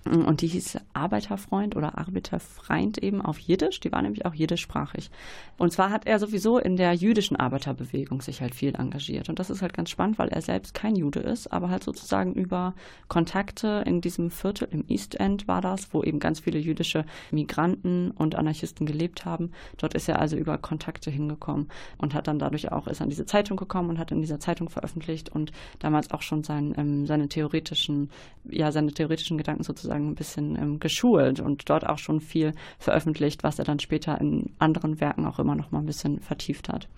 Und die hieß Arbeiterfreund oder Arbeiterfreind eben auf Jiddisch. Die war nämlich auch jiddischsprachig. Und zwar hat er sowieso in der jüdischen Arbeiterbewegung sich halt viel engagiert. Und das ist halt ganz spannend, weil er selbst kein Jude ist, aber halt sozusagen über Kontakte in diesem Viertel, im East End war das, wo eben ganz viele jüdische Migranten und Anarchisten gelebt haben. Dort ist er also über Kontakte hingekommen und hat dann dadurch auch, ist an diese Zeitung gekommen und hat in dieser Zeitung veröffentlicht und damals auch schon sein, ähm, seine theoretischen, ja, seine theoretischen Gedanken sozusagen sozusagen ein bisschen ähm, geschult und dort auch schon viel veröffentlicht, was er dann später in anderen Werken auch immer noch mal ein bisschen vertieft hat.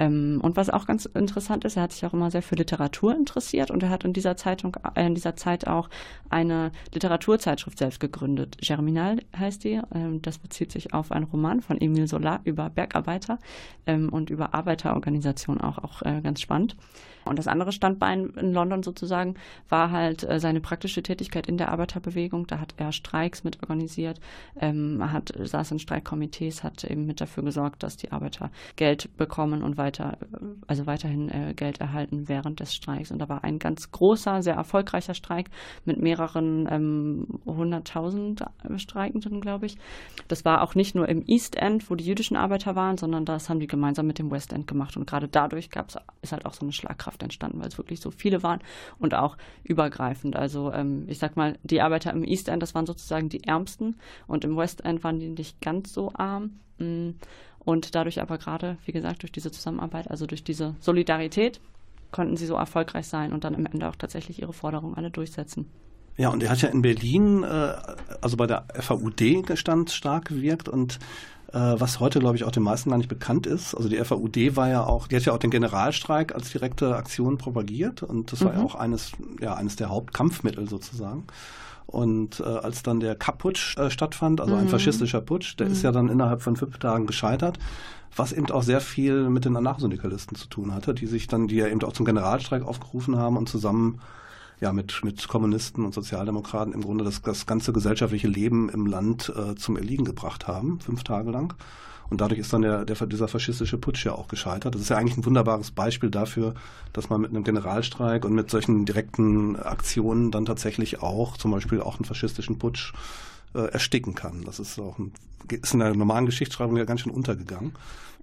Ähm, und was auch ganz interessant ist, er hat sich auch immer sehr für Literatur interessiert und er hat in dieser Zeitung, äh, in dieser Zeit auch eine Literaturzeitschrift selbst gegründet. Germinal heißt die. Ähm, das bezieht sich auf einen Roman von Emile Solar über Bergarbeiter ähm, und über Arbeiterorganisationen auch, auch äh, ganz spannend. Und das andere Standbein in London sozusagen war halt äh, seine praktische Tätigkeit in der Arbeiterbewegung. Da hat er Streiks mit organisiert, ähm, hat, saß in Streikkomitees, hat eben mit dafür gesorgt, dass die Arbeiter Geld bekommen und weiter, also weiterhin äh, Geld erhalten während des Streiks. Und da war ein ganz großer, sehr erfolgreicher Streik mit mehreren ähm, hunderttausend ähm, Streikenden, glaube ich. Das war auch nicht nur im East End, wo die jüdischen Arbeiter waren, sondern das haben die gemeinsam mit dem West End gemacht. Und gerade dadurch gab's, ist halt auch so eine Schlagkraft Gesellschaft entstanden, weil es wirklich so viele waren und auch übergreifend. Also ähm, ich sag mal, die Arbeiter im East End, das waren sozusagen die Ärmsten und im West End waren die nicht ganz so arm. Mm. Und dadurch aber gerade, wie gesagt, durch diese Zusammenarbeit, also durch diese Solidarität, konnten sie so erfolgreich sein und dann am Ende auch tatsächlich ihre Forderungen alle durchsetzen. Ja, und er hat ja in Berlin, äh, also bei der FAUD stand stark gewirkt und was heute, glaube ich, auch den meisten gar nicht bekannt ist. Also die FAUD war ja auch, die hat ja auch den Generalstreik als direkte Aktion propagiert und das mhm. war ja mhm. auch eines, ja, eines der Hauptkampfmittel sozusagen. Und äh, als dann der Kapp-Putsch äh, stattfand, also mhm. ein faschistischer Putsch, der mhm. ist ja dann innerhalb von fünf Tagen gescheitert, was eben auch sehr viel mit den Anarchosyndikalisten zu tun hatte, die sich dann, die ja eben auch zum Generalstreik aufgerufen haben und zusammen ja, mit, mit Kommunisten und Sozialdemokraten im Grunde das, das ganze gesellschaftliche Leben im Land äh, zum Erliegen gebracht haben, fünf Tage lang. Und dadurch ist dann der, der, dieser faschistische Putsch ja auch gescheitert. Das ist ja eigentlich ein wunderbares Beispiel dafür, dass man mit einem Generalstreik und mit solchen direkten Aktionen dann tatsächlich auch zum Beispiel auch einen faschistischen Putsch äh, ersticken kann. Das ist auch ein, ist in der normalen Geschichtsschreibung ja ganz schön untergegangen.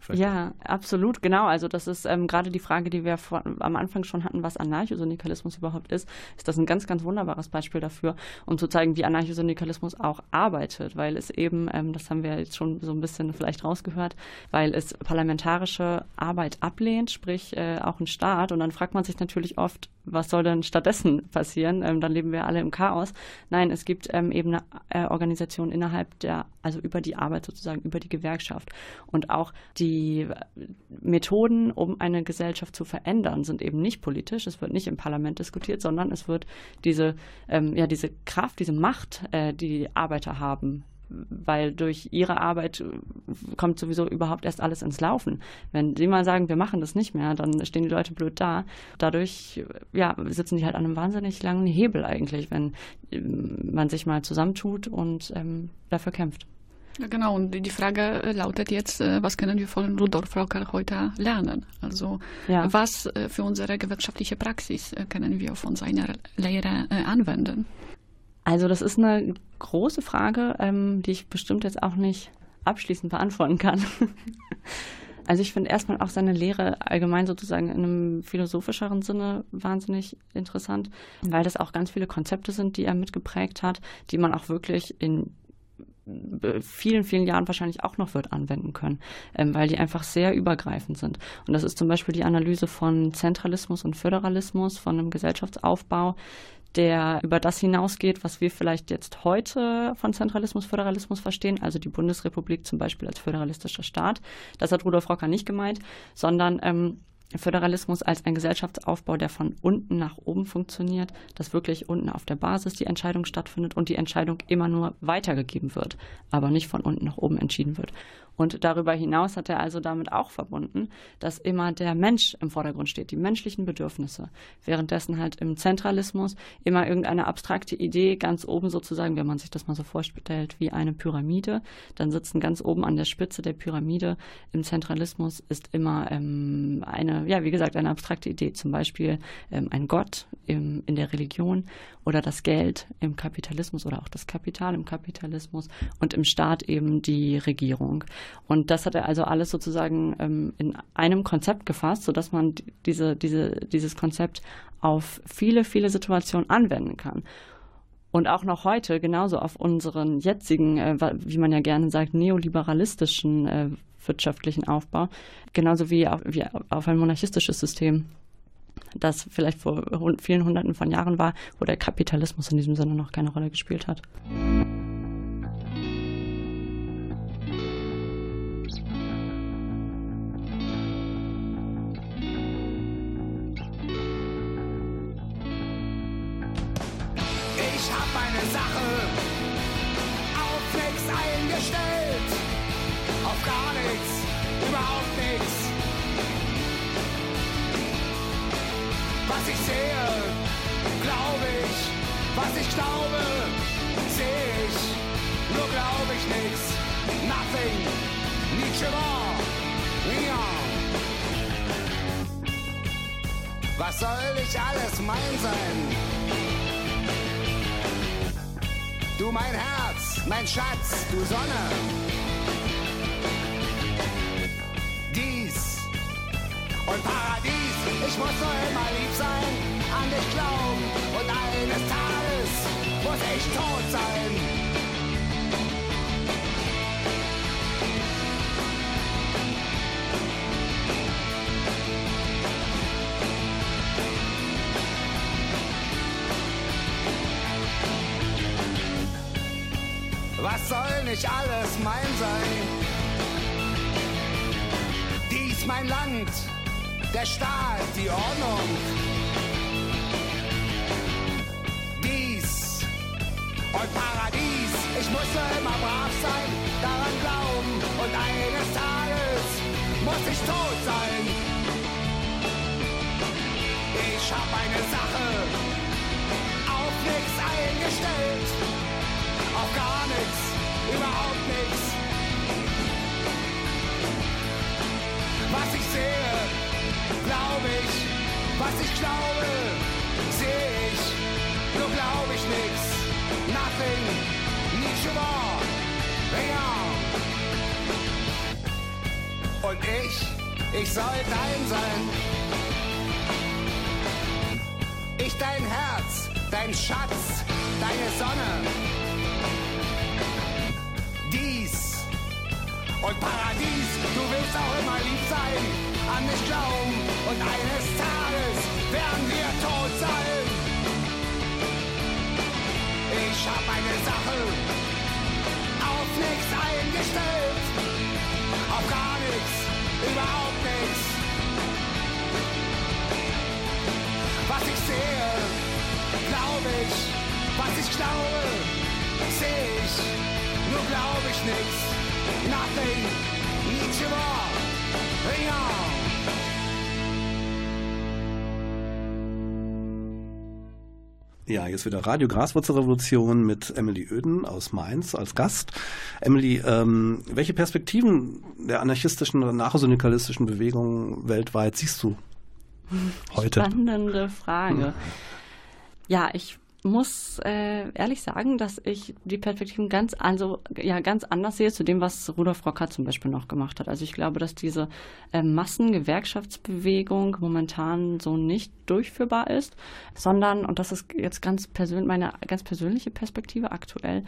Vielleicht ja, absolut, genau. Also das ist ähm, gerade die Frage, die wir vor, am Anfang schon hatten, was Anarchosyndikalismus überhaupt ist, ist das ein ganz, ganz wunderbares Beispiel dafür, um zu zeigen, wie Anarchosyndikalismus auch arbeitet, weil es eben, ähm, das haben wir jetzt schon so ein bisschen vielleicht rausgehört, weil es parlamentarische Arbeit ablehnt, sprich äh, auch ein Staat. Und dann fragt man sich natürlich oft, was soll denn stattdessen passieren? Ähm, dann leben wir alle im Chaos. Nein, es gibt ähm, eben eine äh, Organisation innerhalb der, also über die Arbeit sozusagen, über die Gewerkschaft. Und auch die Methoden, um eine Gesellschaft zu verändern, sind eben nicht politisch. Es wird nicht im Parlament diskutiert, sondern es wird diese, ähm, ja, diese Kraft, diese Macht, äh, die Arbeiter haben, weil durch ihre Arbeit kommt sowieso überhaupt erst alles ins Laufen. Wenn sie mal sagen, wir machen das nicht mehr, dann stehen die Leute blöd da. Dadurch ja, sitzen die halt an einem wahnsinnig langen Hebel eigentlich, wenn ähm, man sich mal zusammentut und ähm, dafür kämpft. Ja, genau, und die Frage äh, lautet jetzt, äh, was können wir von Rudolf Rocker heute lernen? Also ja. was äh, für unsere gewerkschaftliche Praxis können wir von seiner Lehre anwenden? Also das ist eine große Frage, ähm, die ich bestimmt jetzt auch nicht abschließend beantworten kann. also ich finde erstmal auch seine Lehre allgemein sozusagen in einem philosophischeren Sinne wahnsinnig interessant, weil das auch ganz viele Konzepte sind, die er mitgeprägt hat, die man auch wirklich in vielen, vielen Jahren wahrscheinlich auch noch wird anwenden können, ähm, weil die einfach sehr übergreifend sind. Und das ist zum Beispiel die Analyse von Zentralismus und Föderalismus, von einem Gesellschaftsaufbau, der über das hinausgeht, was wir vielleicht jetzt heute von Zentralismus, Föderalismus verstehen, also die Bundesrepublik zum Beispiel als föderalistischer Staat. Das hat Rudolf Rocker nicht gemeint, sondern ähm, Föderalismus als ein Gesellschaftsaufbau, der von unten nach oben funktioniert, dass wirklich unten auf der Basis die Entscheidung stattfindet und die Entscheidung immer nur weitergegeben wird, aber nicht von unten nach oben entschieden wird. Und darüber hinaus hat er also damit auch verbunden, dass immer der Mensch im Vordergrund steht, die menschlichen Bedürfnisse. Währenddessen halt im Zentralismus immer irgendeine abstrakte Idee ganz oben sozusagen, wenn man sich das mal so vorstellt, wie eine Pyramide, dann sitzen ganz oben an der Spitze der Pyramide im Zentralismus ist immer ähm, eine, ja, wie gesagt, eine abstrakte Idee, zum Beispiel ähm, ein Gott im, in der Religion oder das Geld im Kapitalismus oder auch das Kapital im Kapitalismus und im Staat eben die Regierung. Und das hat er also alles sozusagen ähm, in einem Konzept gefasst, sodass man diese, diese, dieses Konzept auf viele, viele Situationen anwenden kann. Und auch noch heute genauso auf unseren jetzigen, äh, wie man ja gerne sagt, neoliberalistischen äh, wirtschaftlichen Aufbau, genauso wie auf, wie auf ein monarchistisches System das vielleicht vor vielen Hunderten von Jahren war, wo der Kapitalismus in diesem Sinne noch keine Rolle gespielt hat. Was ich glaube, sehe ich, nur glaube ich nichts. Nothing, Nietzsche war, ja. Und ich, ich soll dein sein. Ich dein Herz, dein Schatz, deine Sonne. Dies und Paradies, du willst auch immer lieb sein, an mich glauben und eines Tages werden wir tot sein. Ich hab eine Sache auf nichts eingestellt, auf gar nichts, überhaupt nichts. Was ich sehe, glaube ich, was ich glaube, sehe ich nur glaub ich nix. Nothing, Nietzsche war, ja. Ja, jetzt wieder Radio Graswurzelrevolution mit Emily Öden aus Mainz als Gast. Emily, ähm, welche Perspektiven der anarchistischen oder nachsyndikalistischen Bewegung weltweit siehst du heute? Spannende Frage. Ja, ich muss äh, ehrlich sagen, dass ich die Perspektiven ganz, also, ja, ganz anders sehe zu dem, was Rudolf Rocker zum Beispiel noch gemacht hat. Also ich glaube, dass diese äh, Massengewerkschaftsbewegung momentan so nicht durchführbar ist, sondern, und das ist jetzt ganz persönlich, meine ganz persönliche Perspektive aktuell,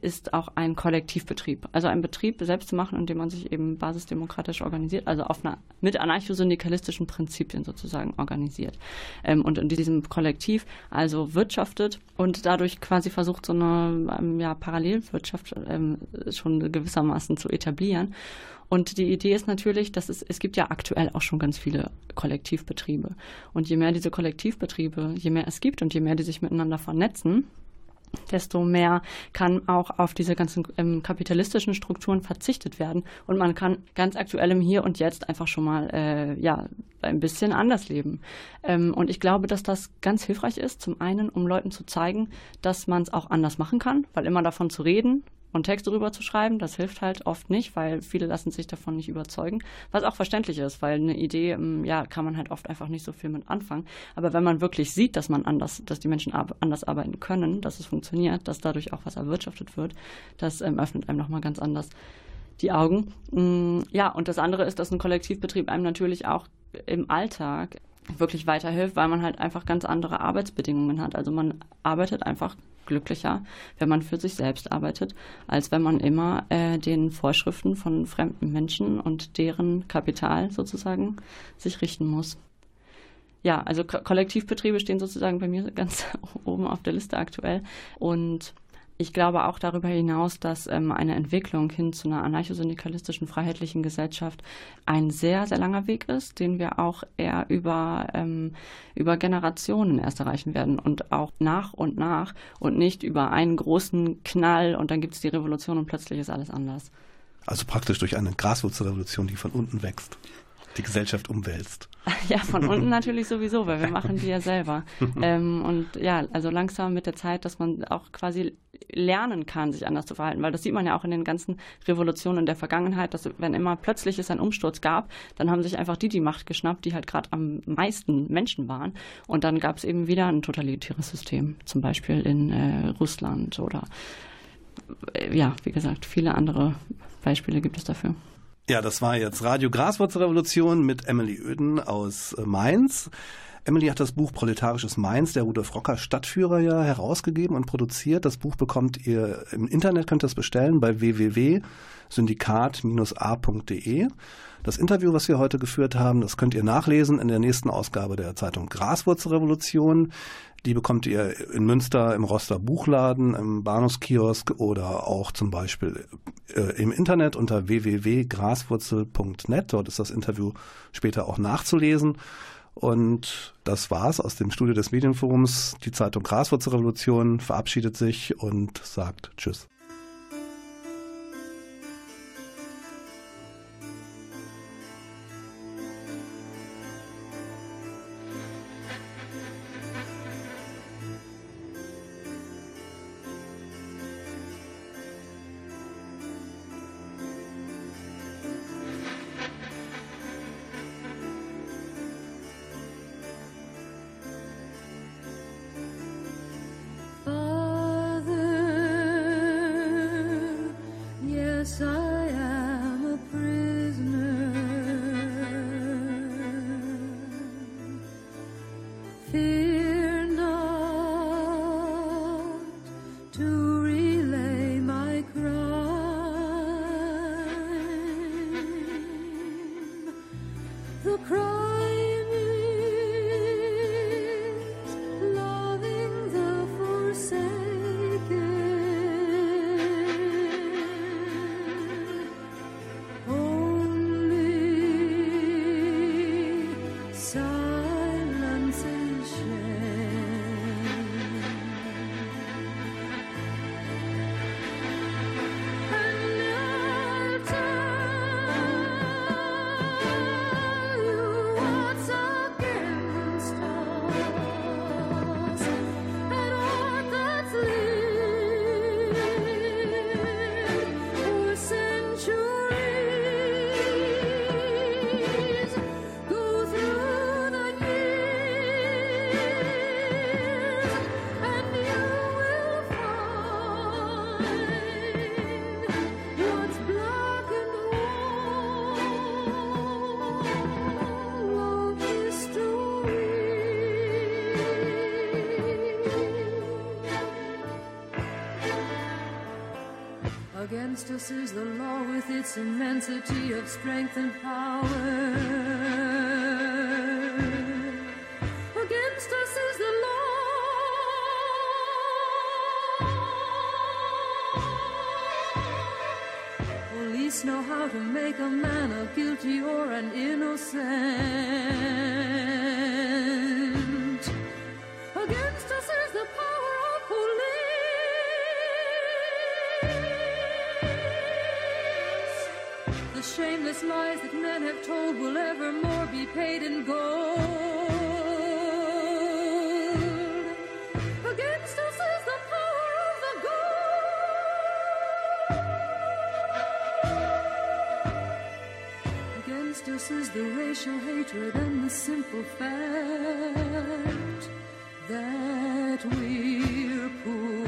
ist auch ein Kollektivbetrieb. Also ein Betrieb selbst zu machen, indem man sich eben basisdemokratisch organisiert, also auf einer, mit anarchosyndikalistischen Prinzipien sozusagen organisiert. Ähm, und in diesem Kollektiv also wirtschaftet und dadurch quasi versucht, so eine ähm, ja, Parallelwirtschaft ähm, schon gewissermaßen zu etablieren. Und die Idee ist natürlich, dass es, es gibt ja aktuell auch schon ganz viele Kollektivbetriebe. Und je mehr diese Kollektivbetriebe, je mehr es gibt und je mehr die sich miteinander vernetzen, desto mehr kann auch auf diese ganzen ähm, kapitalistischen Strukturen verzichtet werden und man kann ganz aktuell im Hier und Jetzt einfach schon mal äh, ja ein bisschen anders leben. Ähm, und ich glaube, dass das ganz hilfreich ist, zum einen, um Leuten zu zeigen, dass man es auch anders machen kann, weil immer davon zu reden, und Texte drüber zu schreiben. Das hilft halt oft nicht, weil viele lassen sich davon nicht überzeugen. Was auch verständlich ist, weil eine Idee, ähm, ja, kann man halt oft einfach nicht so viel mit anfangen. Aber wenn man wirklich sieht, dass man anders, dass die Menschen anders arbeiten können, dass es funktioniert, dass dadurch auch was erwirtschaftet wird, das ähm, öffnet einem nochmal ganz anders die Augen. Mm, ja, und das andere ist, dass ein Kollektivbetrieb einem natürlich auch im Alltag wirklich weiterhilft, weil man halt einfach ganz andere Arbeitsbedingungen hat. Also man arbeitet einfach glücklicher, wenn man für sich selbst arbeitet, als wenn man immer äh, den Vorschriften von fremden Menschen und deren Kapital sozusagen sich richten muss. Ja, also Ko Kollektivbetriebe stehen sozusagen bei mir ganz oben auf der Liste aktuell und ich glaube auch darüber hinaus, dass ähm, eine Entwicklung hin zu einer anarchosyndikalistischen freiheitlichen Gesellschaft ein sehr, sehr langer Weg ist, den wir auch eher über, ähm, über Generationen erst erreichen werden und auch nach und nach und nicht über einen großen Knall und dann gibt es die Revolution und plötzlich ist alles anders. Also praktisch durch eine Graswurzelrevolution, die von unten wächst die Gesellschaft umwälzt. Ja, von unten natürlich sowieso, weil wir machen die ja selber. ähm, und ja, also langsam mit der Zeit, dass man auch quasi lernen kann, sich anders zu verhalten, weil das sieht man ja auch in den ganzen Revolutionen der Vergangenheit, dass wenn immer plötzlich es einen Umsturz gab, dann haben sich einfach die die Macht geschnappt, die halt gerade am meisten Menschen waren. Und dann gab es eben wieder ein totalitäres System, zum Beispiel in äh, Russland oder äh, ja, wie gesagt, viele andere Beispiele gibt es dafür. Ja, das war jetzt Radio Graswurzelrevolution mit Emily Oeden aus äh, Mainz. Emily hat das Buch Proletarisches Mainz, der Rudolf Rocker Stadtführer, ja herausgegeben und produziert. Das Buch bekommt ihr im Internet, könnt ihr es bestellen bei www.syndikat-a.de. Das Interview, was wir heute geführt haben, das könnt ihr nachlesen in der nächsten Ausgabe der Zeitung Graswurzelrevolution. Die bekommt ihr in Münster im Roster Buchladen, im Bahnhofskiosk oder auch zum Beispiel äh, im Internet unter www.graswurzel.net. Dort ist das Interview später auch nachzulesen. Und das war's aus dem Studio des Medienforums. Die Zeitung Graswurzelrevolution verabschiedet sich und sagt Tschüss. Against us is the law with its immensity of strength and power. Against us is the law. Police know how to make a man a guilty or an innocent. shameless lies that men have told will evermore be paid in gold. Against us is the power of the gold. Against us is the racial hatred and the simple fact that we're poor.